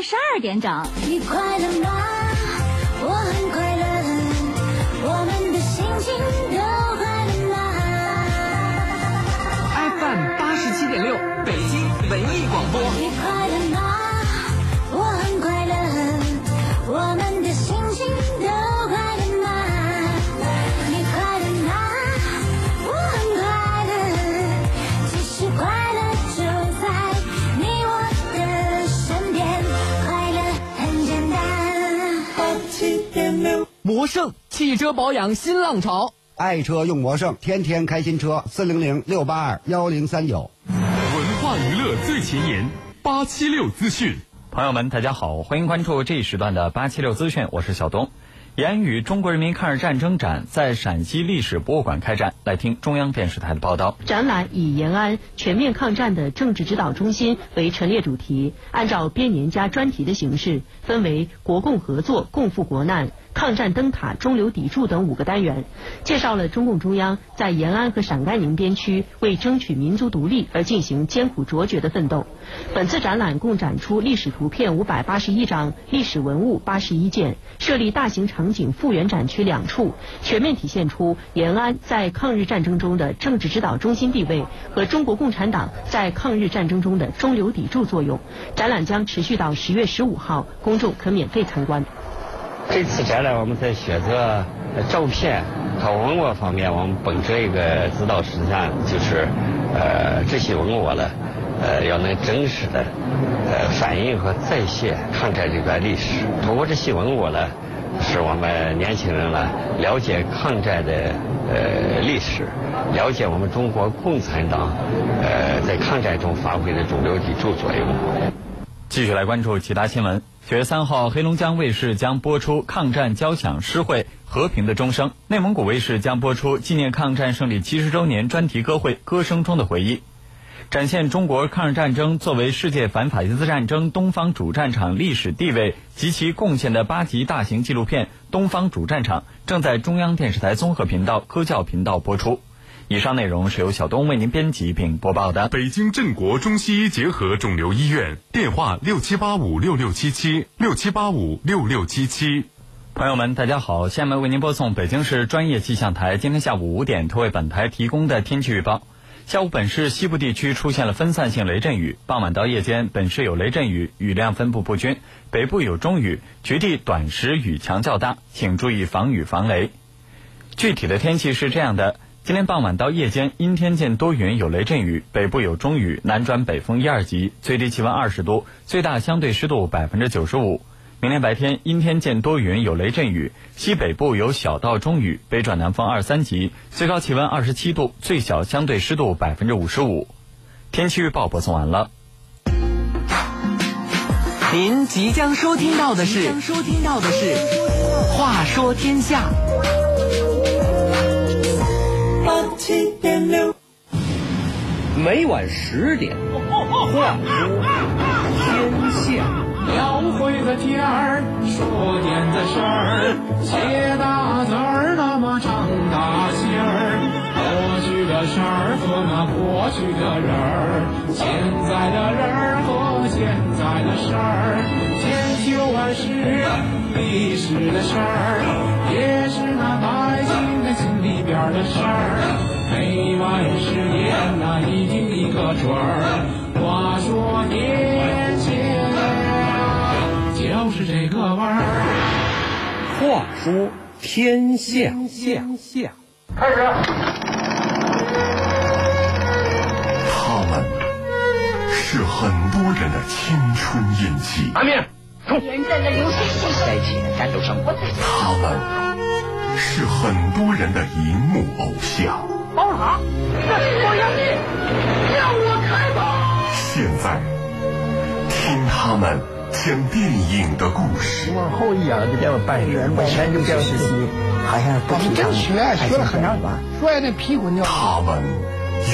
二十二点整。你快乐吗？我很快乐，我们的心情都快乐吗？FM 八十七点六，北京文艺魔圣汽车保养新浪潮，爱车用魔盛，天天开新车，四零零六八二幺零三九。文化娱乐最前沿，八七六资讯。朋友们，大家好，欢迎关注这一时段的八七六资讯，我是小东。延安与中国人民抗日战争展在陕西历史博物馆开展，来听中央电视台的报道。展览以延安全面抗战的政治指导中心为陈列主题，按照编年加专题的形式，分为国共合作、共赴国难。抗战灯塔、中流砥柱等五个单元，介绍了中共中央在延安和陕甘宁边区为争取民族独立而进行艰苦卓绝的奋斗。本次展览共展出历史图片五百八十一张，历史文物八十一件，设立大型场景复原展区两处，全面体现出延安在抗日战争中的政治指导中心地位和中国共产党在抗日战争中的中流砥柱作用。展览将持续到十月十五号，公众可免费参观。这次展览，我们在选择照片和文物方面，我们本着一个指导实项，就是呃这些文物呢，呃要能真实的呃反映和再现抗战这段历史。通过这些文物呢，使我们年轻人呢了解抗战的呃历史，了解我们中国共产党呃在抗战中发挥的主流砥柱作用。继续来关注其他新闻。九月三号，黑龙江卫视将播出抗战交响诗会《和平的钟声》，内蒙古卫视将播出纪念抗战胜利七十周年专题歌会《歌声中的回忆》，展现中国抗日战争作为世界反法西斯战争东方主战场历史地位及其贡献的八集大型纪录片《东方主战场》，正在中央电视台综合频道、科教频道播出。以上内容是由小东为您编辑并播报的。北京镇国中西医结合肿瘤医院电话六七八五六六七七六七八五六六七七。朋友们，大家好，下面为您播送北京市专业气象台今天下午五点特为本台提供的天气预报。下午本市西部地区出现了分散性雷阵雨，傍晚到夜间本市有雷阵雨，雨量分布不均，北部有中雨，局地短时雨强较大，请注意防雨防雷。具体的天气是这样的。今天傍晚到夜间，阴天见多云，有雷阵雨，北部有中雨，南转北风一二级，最低气温二十度，最大相对湿度百分之九十五。明天白天阴天见多云，有雷阵雨，西北部有小到中雨，北转南风二三级，最高气温二十七度，最小相对湿度百分之五十五。天气预报播送完了。您即将收听到的是，收听到的是，话说天下。七点六，每晚十点，话说天下。描绘的天儿，说点的事儿，写大字儿，那么长大心儿。过去的事儿和那过去的人儿，现在的人儿和现在的事儿，千秋万世历史的事儿，也是的事儿。每晚十点，那一听一个准儿。话说天下，就是这个味儿。话说天下，天下，开始。他们是很多人的青春印记。阿明，冲！人在那流水线在一起的战斗生活。他们是很多人的荧幕偶像。宝塔，这是我杨毅，让我开吧。现在听他们讲电影的故事。往后一仰就变成半人，本身就这样实习，好像不提倡。学学了很长时间，摔那屁股尿。他们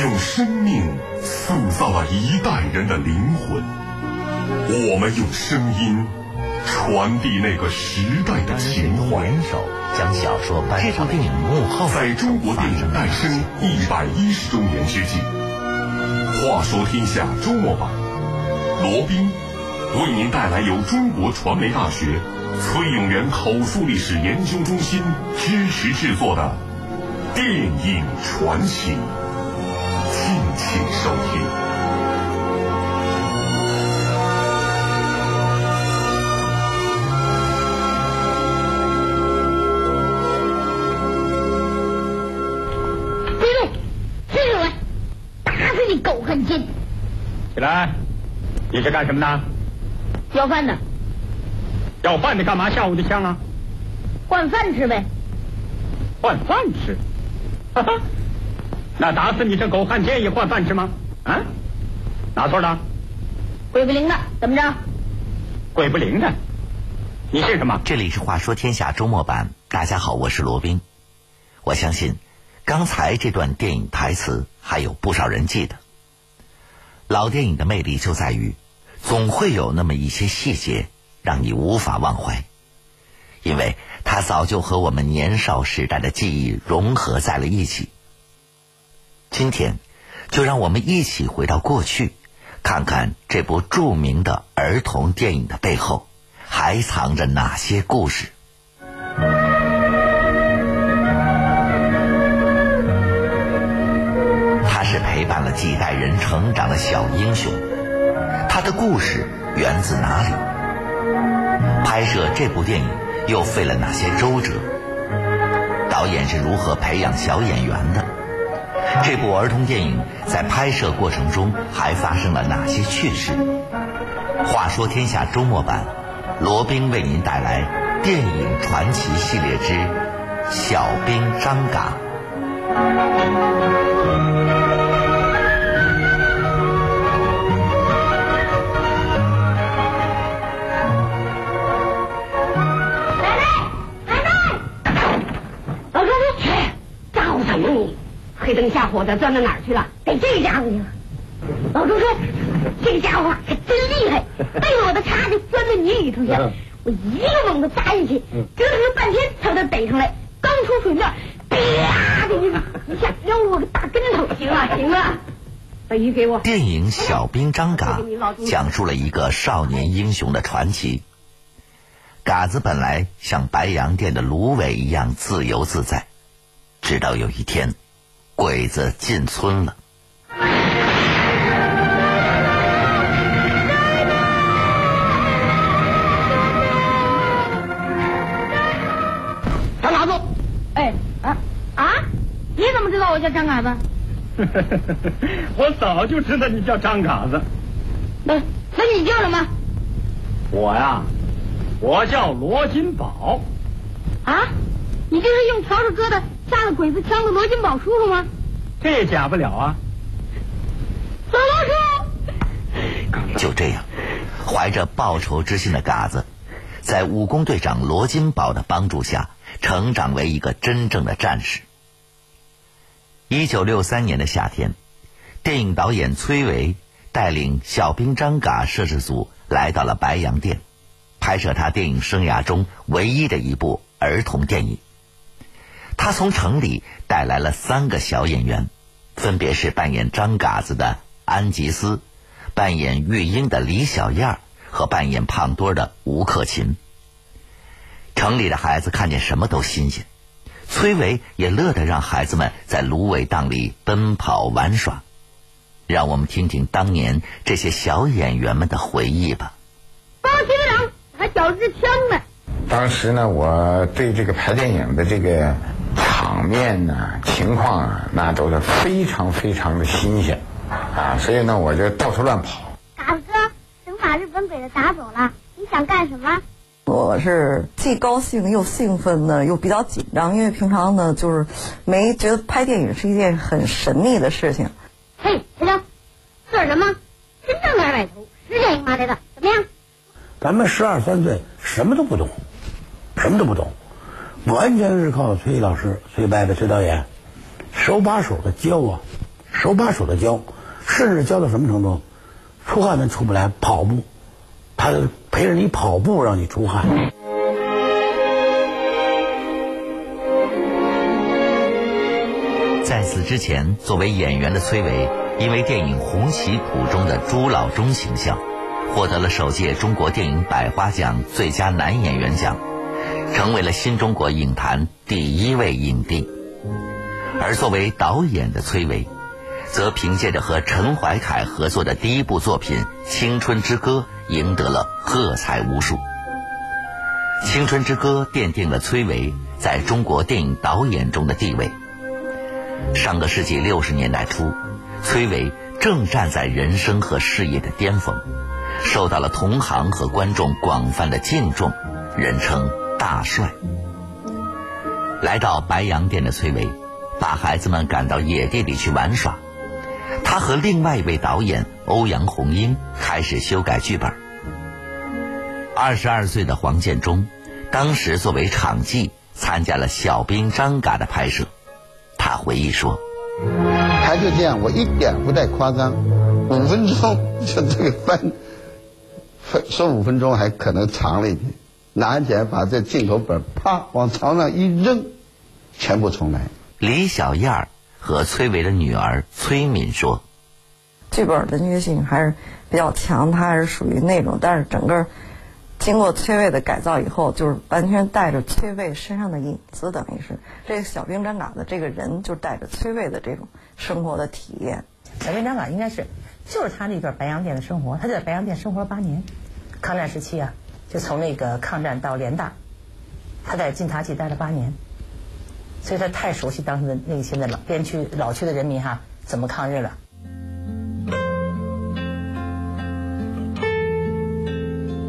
用生命塑造了一代人的灵魂，我们用声音传递那个时代的情怀。将小说搬上电影幕后，在中国电影诞生一百一十周年之际，话说天下周末版，罗宾、为您带来由中国传媒大学崔永元口述历史研究中心支持制作的电影传奇，敬请收听。来，你是干什么的？要饭的，要饭的干嘛？下午就枪啊？换饭吃呗。换饭吃？哈哈，那打死你这狗汉奸也换饭吃吗？啊？哪错了？鬼不灵的，怎么着？鬼不灵的，你是什么？这里是《话说天下》周末版，大家好，我是罗宾。我相信，刚才这段电影台词还有不少人记得。老电影的魅力就在于，总会有那么一些细节让你无法忘怀，因为它早就和我们年少时代的记忆融合在了一起。今天，就让我们一起回到过去，看看这部著名的儿童电影的背后，还藏着哪些故事。几代人成长的小英雄，他的故事源自哪里？拍摄这部电影又费了哪些周折？导演是如何培养小演员的？这部儿童电影在拍摄过程中还发生了哪些趣事？话说天下周末版，罗宾为您带来电影传奇系列之《小兵张嘎》。火的钻到哪儿去了？给这家伙去了。老朱说，这个家伙可真厉害，背着我的叉就钻到泥里头去了。我一个猛子扎进去，折腾了半天才把他逮上来。刚出水面，啪的一下撂我个大跟头。行了行了，把鱼给我。电影《小兵张嘎》讲述了一个少年英雄的传奇。嘎子本来像白洋淀的芦苇一样自由自在，直到有一天，鬼子进村了。张嘎子，哎啊啊！你怎么知道我叫张嘎子？我早就知道你叫张嘎子。那那你叫什么？我呀，我叫罗金宝。啊，你就是用笤帚疙瘩下了鬼子枪的罗金宝叔叔吗？这也假不了啊。老罗叔，就这样，怀着报仇之心的嘎子，在武工队长罗金宝的帮助下，成长为一个真正的战士。一九六三年的夏天，电影导演崔维带领小兵张嘎摄制组来到了白洋淀，拍摄他电影生涯中唯一的一部儿童电影。他从城里带来了三个小演员，分别是扮演张嘎子的安吉斯，扮演玉英的李小燕和扮演胖墩的吴克勤。城里的孩子看见什么都新鲜。崔维也乐得让孩子们在芦苇荡里奔跑玩耍，让我们听听当年这些小演员们的回忆吧。报局长还脚支枪呢。当时呢，我对这个拍电影的这个场面呢、情况啊，那都是非常非常的新鲜啊，所以呢，我就到处乱跑。嘎子哥，等把日本鬼子打走了，你想干什么？我是既高兴又兴奋呢，又比较紧张，因为平常呢就是没觉得拍电影是一件很神秘的事情。嘿，小张，说什么？真正的二百头，十年一麻袋的，怎么样？咱们十二三岁，什么都不懂，什么都不懂，完全是靠崔老师、崔伯伯、崔导演手把手的教啊，手把手的教，甚至教到什么程度？出汗都出不来，跑步，他陪着你跑步，让你出汗。在此之前，作为演员的崔伟，因为电影《红旗谱》中的朱老忠形象，获得了首届中国电影百花奖最佳男演员奖，成为了新中国影坛第一位影帝。而作为导演的崔维，则凭借着和陈怀凯合作的第一部作品《青春之歌》，赢得了喝彩无数。《青春之歌》奠定了崔维在中国电影导演中的地位。上个世纪六十年代初，崔维正站在人生和事业的巅峰，受到了同行和观众广泛的敬重，人称“大帅”。来到白洋淀的崔维，把孩子们赶到野地里去玩耍。他和另外一位导演欧阳红英开始修改剧本。二十二岁的黄建中，当时作为场记参加了小兵张嘎的拍摄。他回忆说：“他就这样，我一点不带夸张，五分钟就这个翻，说五分钟还可能长了一点，拿起来把这进口本啪往床上一扔，全部重来。”李小燕儿和崔维的女儿崔敏说：“剧本的虐性还是比较强，它还是属于那种，但是整个经过崔卫的改造以后，就是完全带着崔卫身上的影子，等于是这个小兵张嘎的这个人，就带着崔卫的这种生活的体验。小兵张嘎应该是就是他那段白洋淀的生活，他在白洋淀生活了八年，抗战时期啊，就从那个抗战到联大，他在晋察冀待了八年。所以他太熟悉当时的那些的老边区老区的人民哈怎么抗日了。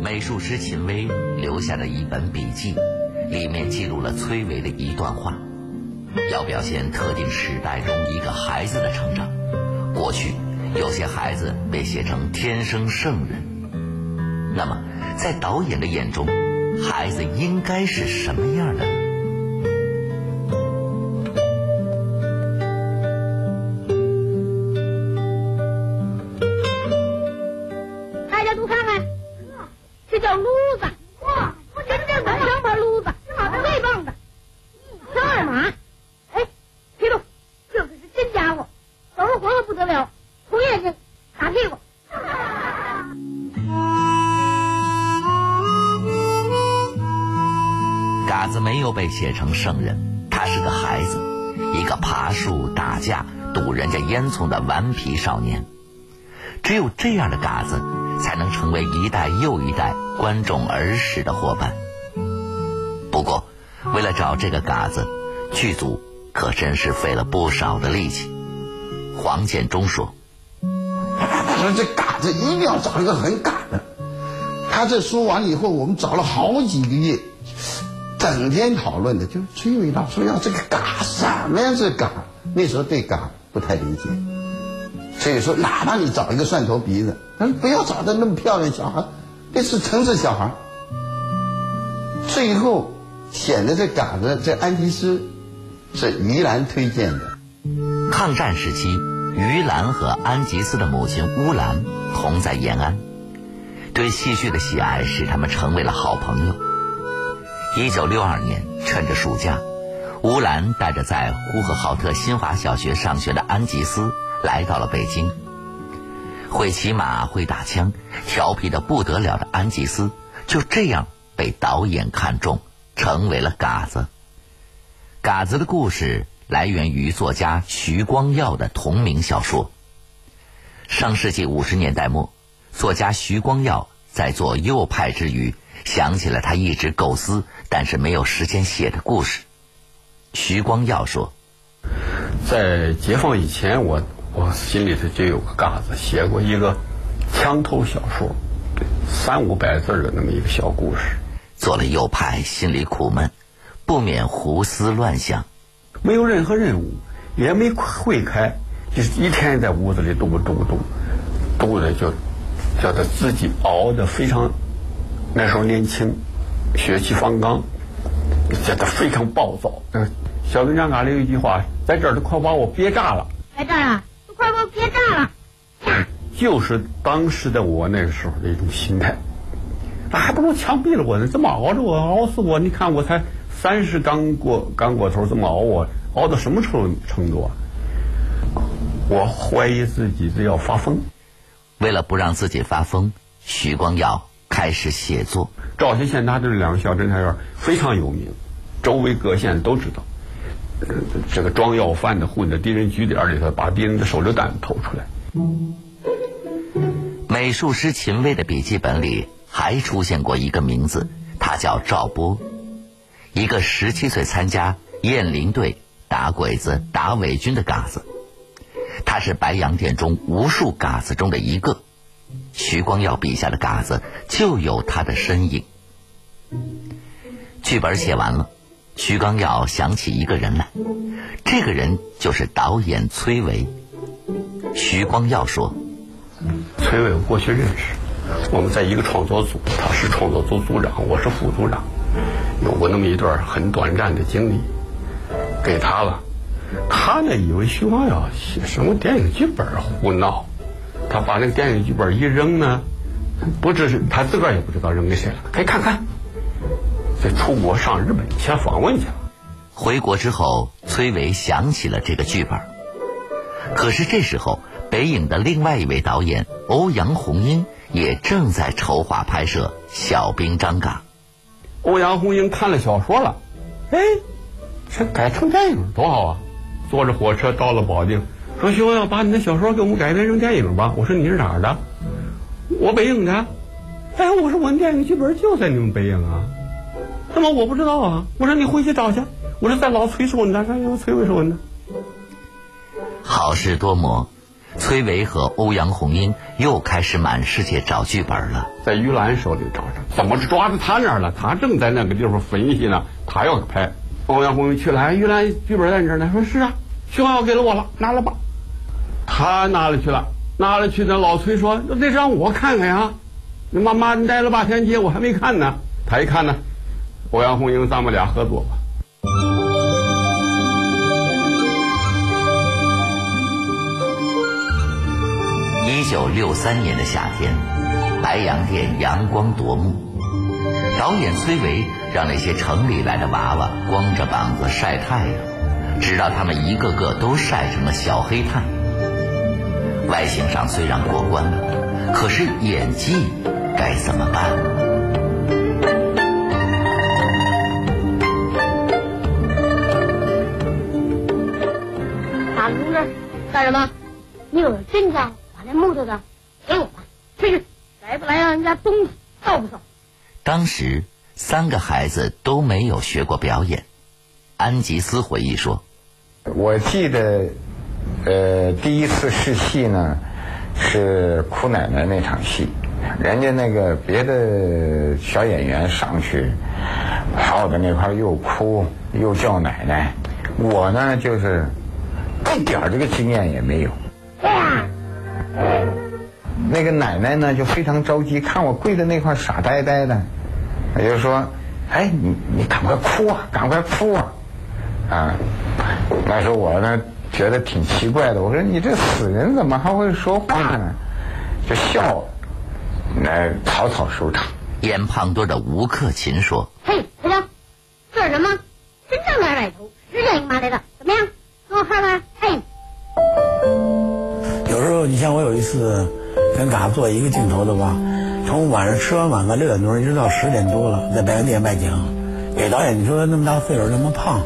美术师秦薇留下的一本笔记，里面记录了崔维的一段话，要表现特定时代中一个孩子的成长。过去有些孩子被写成天生圣人，那么在导演的眼中，孩子应该是什么样的？大家都看看，这叫撸子，写成圣人，他是个孩子，一个爬树、打架、堵人家烟囱的顽皮少年。只有这样的嘎子，才能成为一代又一代观众儿时的伙伴。不过，为了找这个嘎子，剧组可真是费了不少的力气。黄建中说：“说这嘎子一定要找一个很嘎的。他这说完以后，我们找了好几个月，整天讨论的，就是崔伟老说要这个嘎什么呀？这嘎那时候对嘎不太理解，所以说哪怕你找一个蒜头鼻子，但是不要找的那么漂亮小孩，那是城市小孩。最后选的这嘎子这安吉斯是于兰推荐的。抗战时期，于兰和安吉斯的母亲乌兰同在延安，对戏剧的喜爱使他们成为了好朋友。一九六二年，趁着暑假，乌兰带着在呼和浩特新华小学上学的安吉斯来到了北京。会骑马、会打枪、调皮的不得了的安吉斯，就这样被导演看中，成为了嘎子。嘎子的故事来源于作家徐光耀的同名小说。上世纪五十年代末，作家徐光耀在做右派之余，想起了他一直构思但是没有时间写的故事。徐光耀说：“在解放以前，我我心里头就有个嘎子，写过一个枪头小说，三五百字的那么一个小故事。做了右派，心里苦闷，不免胡思乱想。没有任何任务，也没会开，就是一天在屋子里嘟嘟嘟，嘟的就叫他自己熬的非常。那时候年轻，血气方刚，觉得非常暴躁。小兵张嘎里有一句话，在这儿都快把我憋炸了。在这儿啊，都快把我憋炸了。就是当时的我那个时候的一种心态，那，还不如枪毙了我呢！这么熬着我，熬死我！你看我才三十刚过刚过头，这么熬我，熬到什么程程度啊？我怀疑自己是要发疯。为了不让自己发疯，徐光耀开始写作。赵县县他这两个小侦察员非常有名，周围各县都知道。呃这个装要饭的混在敌人据点里头，把敌人的手榴弹偷出来。美术师秦薇的笔记本里还出现过一个名字，他叫赵波，一个十七岁参加雁翎队打鬼子、打伪军的嘎子。他是白洋淀中无数嘎子中的一个。徐光耀笔下的嘎子就有他的身影。剧本写完了，徐光耀想起一个人来，这个人就是导演崔维。徐光耀说。崔伟我过去认识，我们在一个创作组，他是创作组组长，我是副组长，有过那么一段很短暂的经历，给他了。他呢以为徐光耀写什么电影剧本胡闹，他把那个电影剧本一扔呢，不知是他自个儿也不知道扔给谁了，可以看看。这出国上日本先访问去了。回国之后，崔维想起了这个剧本，可是这时候。北影的另外一位导演欧阳红英也正在筹划拍摄《小兵张嘎》。欧阳红英看了小说了，哎，这改成电影多好啊！坐着火车到了保定，说徐光耀把你的小说给我们改编成电影吧。我说你是哪儿的？我北影的。哎，我说我们电影剧本就在你们北影啊，怎么我不知道啊？我说你回去找去。我说在老崔手呢，让崔伟手呢。好事多磨。崔维和欧阳红英又开始满世界找剧本了，在于兰手里找着，怎么抓到他那儿了？他正在那个地方分析呢，他要拍。欧阳红英去了，哎，于兰剧本在你这儿呢，说是啊，徐光耀给了我了，拿了吧。他拿了去了，拿了去，那老崔说，那得让我看看呀。你妈妈，你待了八天街，我还没看呢。他一看呢，欧阳红英，咱们俩合作吧。一九六三年的夏天，白洋淀阳光夺目。导演崔维让那些城里来的娃娃光着膀子晒太阳，直到他们一个个都晒成了小黑炭。外形上虽然过关了，可是演技该怎么办？大同志，干什么？你有真账？那木头的给我吧，去去，来不来让人家东西扫不扫？当时三个孩子都没有学过表演。安吉斯回忆说：“我记得，呃，第一次试戏呢，是哭奶奶那场戏，人家那个别的小演员上去，跑到那块又哭又叫奶奶，我呢就是一点这个经验也没有。”那个奶奶呢，就非常着急，看我跪在那块傻呆呆的，也就说：“哎，你你赶快哭啊，赶快哭啊！”啊，那时候我呢觉得挺奇怪的，我说：“你这死人怎么还会说话呢？”就笑，那草草收场。演胖墩的吴克勤说：“嘿，小张，这是什么？真正的二百头，十两一麻来的，怎么样？给我看看。”嘿。有时候你像我有一次。跟嘎做一个镜头的话，从晚上吃完晚饭六点钟一直到十点多了，在白洋淀卖景，给导演你说那么大岁数那么胖，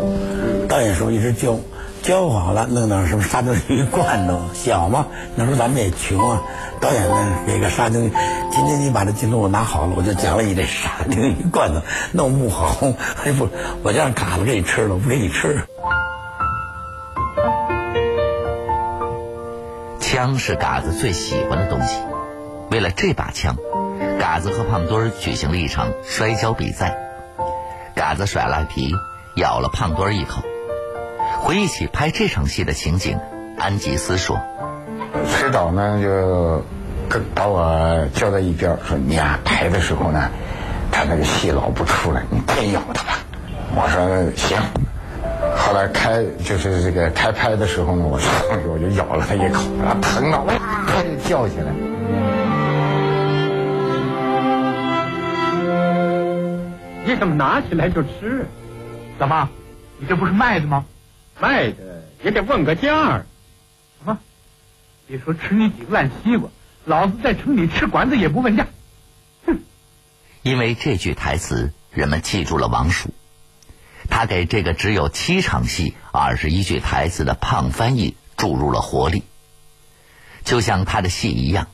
导演说一直教，教好了弄点什么沙丁鱼罐头，小嘛，那时候咱们也穷啊，导演呢给个沙丁鱼，今天你把这镜头我拿好了，我就奖励你这沙丁鱼罐头，弄不好，哎不，我就让嘎子给你吃了，不给你吃。枪是嘎子最喜欢的东西，为了这把枪，嘎子和胖墩儿举行了一场摔跤比赛。嘎子甩赖皮，咬了胖墩儿一口。回忆起拍这场戏的情景，安吉斯说：“指导呢，就把我叫在一边说：‘你呀，拍的时候呢，他那个戏老不出来，你别咬他吧。’我说行。”后来开就是这个开拍的时候呢，我上去我就咬了他一口，然后疼了，哇，他就叫起来。你怎么拿起来就吃？怎么？你这不是卖的吗？卖的也得问个价。什么？别说吃你几个烂西瓜，老子在城里吃馆子也不问价。哼因为这句台词，人们记住了王叔。他给这个只有七场戏、二十一句台词的胖翻译注入了活力。就像他的戏一样，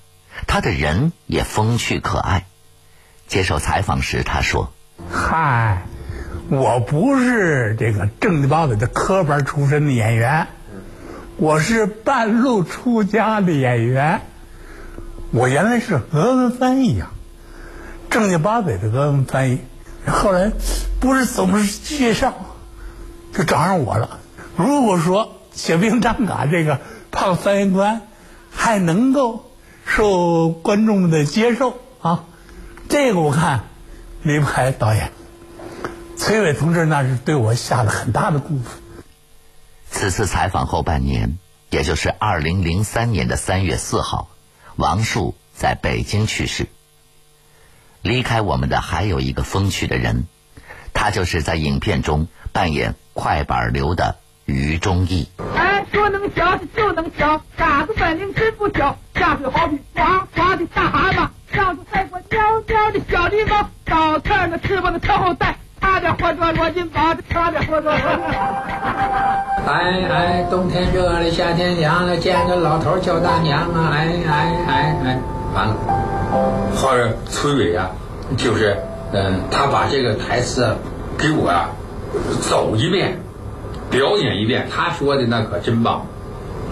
他的人也风趣可爱。接受采访时，他说：“嗨，我不是这个正经八百的科班出身的演员，我是半路出家的演员。我原来是俄文翻译呀，正经八百的俄文翻译。后来不是怎么介绍，就找上我了。如果说小兵张嘎这个胖翻译官还能够受观众的接受啊，这个我看离不开导演崔伟同志，那是对我下了很大的功夫。此次采访后半年，也就是二零零三年的三月四号，王树在北京去世。离开我们的还有一个风趣的人，他就是在影片中扮演快板刘的于忠义。哎，说能跳就能跳，嘎子本领真不小。下水好比哗哗的大蛤蟆，上头赛过喵喵的小狸猫，倒刺儿那翅膀的特后带，差点活捉罗金宝，差点活捉。哎哎，冬天热了，夏天凉了，见个老头叫大娘啊！哎哎哎哎，完了。后来崔伟啊，就是嗯，他把这个台词给我啊走一遍，表演一遍。他说的那可真棒，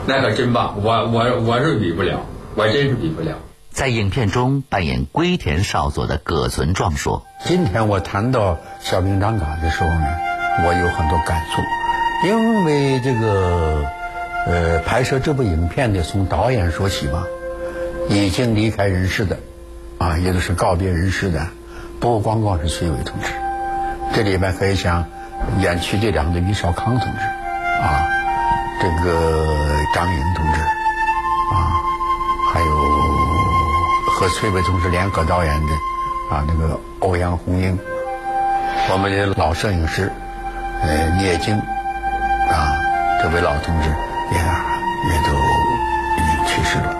那可真棒。我我我是比不了，我真是比不了。在影片中扮演龟田少佐的葛存壮说：“今天我谈到小兵张嘎的时候呢，我有很多感触，因为这个呃拍摄这部影片的从导演说起吧，已经离开人世的。”啊，也就是告别人世的，不光光是崔伟同志，这里面可以讲演区队长的于少康同志，啊，这个张颖同志，和崔伟同志联合导演的啊那个欧阳红英，我们的老摄影师呃聂晶，啊，这位老同志也也都已经去世了。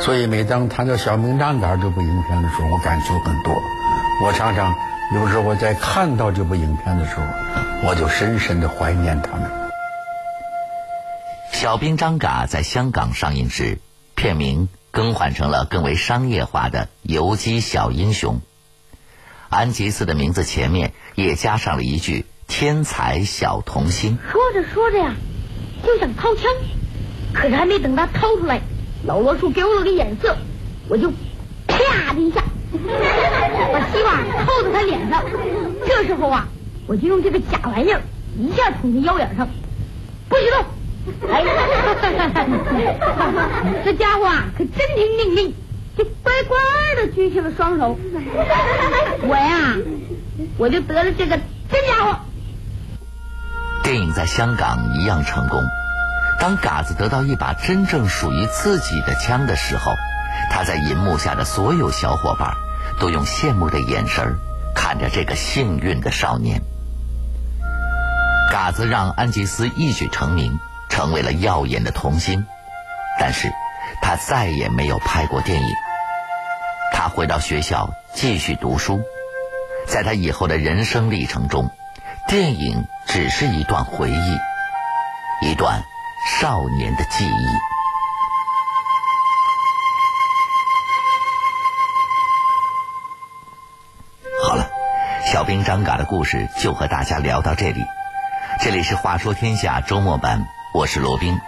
所以，每当谈到《小兵张嘎》这部影片的时候，我感触很多。我常常有时候我在看到这部影片的时候，我就深深的怀念他们。《小兵张嘎》在香港上映时，片名更换成了更为商业化的《游击小英雄》。安吉斯的名字前面也加上了一句“天才小童星”。说着说着呀，就想掏枪，可是还没等他掏出来。老罗叔给我了个眼色，我就啪的一下，把希望扣在他脸上。这时候啊，我就用这个假玩意儿一下捅他腰眼上，不许动！哎，这家伙啊，可真听命令，就乖乖的举起了双手。我呀，我就得了这个真家伙。电影在香港一样成功。当嘎子得到一把真正属于自己的枪的时候，他在银幕下的所有小伙伴都用羡慕的眼神看着这个幸运的少年。嘎子让安吉斯一举成名，成为了耀眼的童星，但是他再也没有拍过电影。他回到学校继续读书，在他以后的人生历程中，电影只是一段回忆，一段。少年的记忆。好了，小兵张嘎的故事就和大家聊到这里。这里是《话说天下》周末版，我是罗宾。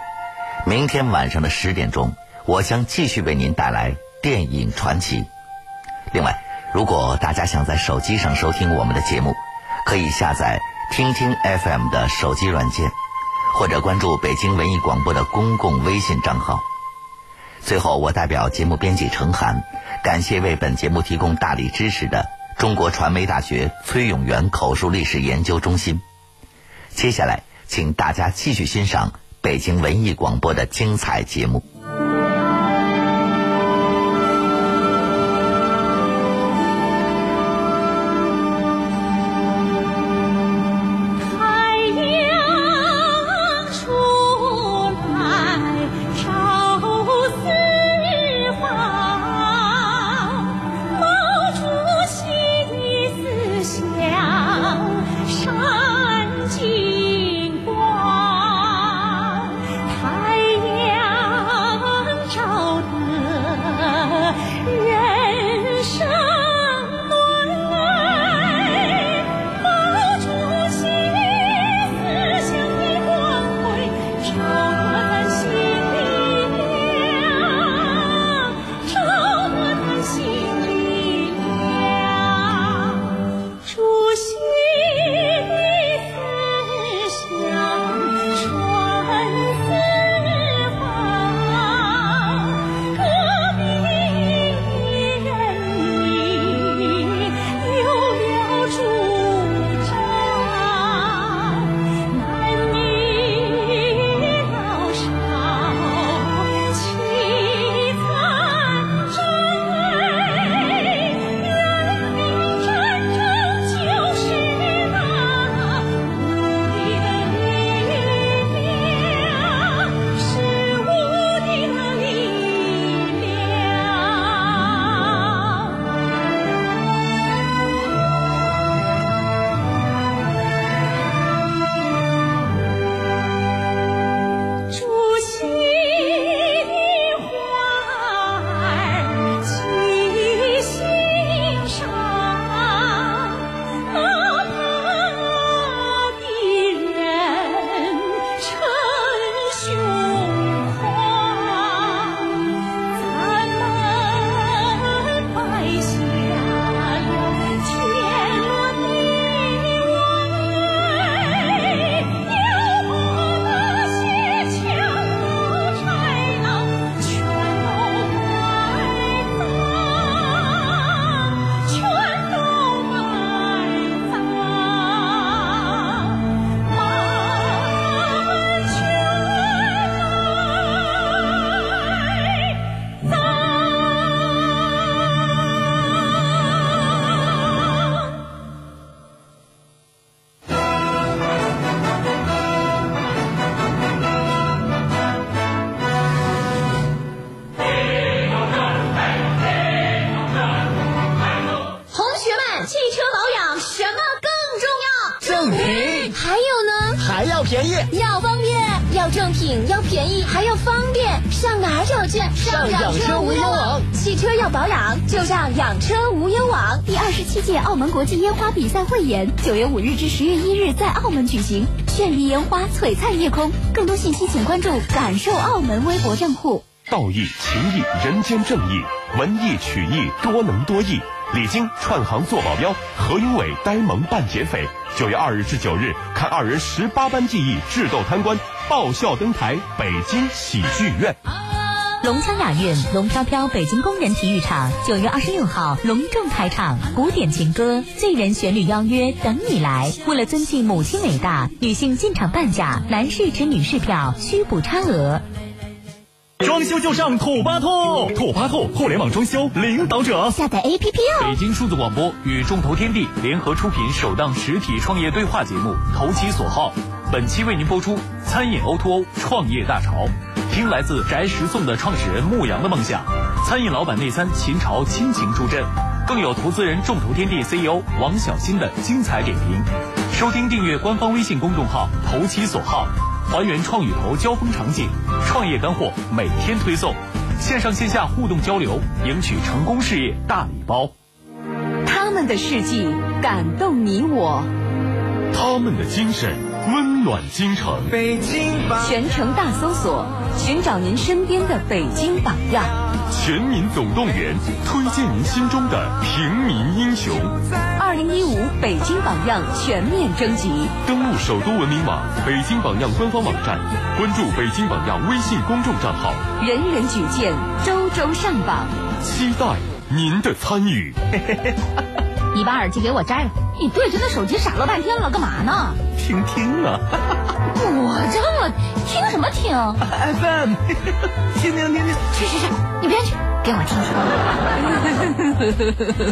明天晚上的十点钟，我将继续为您带来电影传奇。另外，如果大家想在手机上收听我们的节目，可以下载听听 FM 的手机软件。或者关注北京文艺广播的公共微信账号。最后，我代表节目编辑程涵，感谢为本节目提供大力支持的中国传媒大学崔永元口述历史研究中心。接下来，请大家继续欣赏北京文艺广播的精彩节目。养车无忧网。汽车要保养，就上养车无忧网。第二十七届澳门国际烟花比赛汇演，九月五日至十月一日在澳门举行，绚丽烟花璀璨夜空。更多信息请关注“感受澳门”微博账户。道义、情义、人间正义，文艺曲艺，多能多艺。李菁串行做保镖，何云伟呆萌扮劫匪。九月二日至九日，看二人十八般技艺智斗贪官，爆笑登台北京喜剧院。龙腔雅韵，龙飘飘，北京工人体育场，九月二十六号隆重开场，古典情歌、醉人旋律邀约等你来。为了尊敬母亲伟大，女性进场半价，男士持女士票需补差额。装修就上土巴兔，土巴兔互联网装修领导者。下载 APP 哦。北京数字广播与众投天地联合出品首档实体创业对话节目《投其所好》，本期为您播出餐饮 O2O 创业大潮，听来自宅食送的创始人牧羊的梦想，餐饮老板内参秦朝亲情助阵，更有投资人众投天地 CEO 王小新的精彩点评。收听订阅官方微信公众号“投其所好”。还原创与投交锋场景，创业干货每天推送，线上线下互动交流，赢取成功事业大礼包。他们的事迹感动你我，他们的精神温暖京城。北京全程大搜索，寻找您身边的北京榜样。全民总动员，推荐您心中的平民英雄。二零一五北京榜样全面征集，登录首都文明网、北京榜样官方网站，关注北京榜样微信公众账号，人人举荐，周周上榜，期待您的参与。你把耳机给我摘了，你对着那手机傻乐半天了，干嘛呢？听听啊！我这么听什么听？FM，听听听听。去去去，你别去，给我听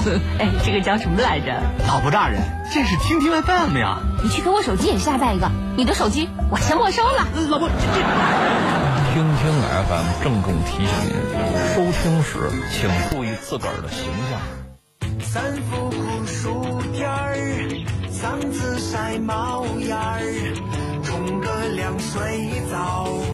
听。哎，这个叫什么来着？老婆大人，这是听听 FM 呀。你去给我手机也下载一个，你的手机我先没收了。老婆，这这。听听 FM 郑重提醒您，收听时请注意自个儿的形象。三伏酷暑天儿，嗓子晒冒烟儿，冲个凉水澡。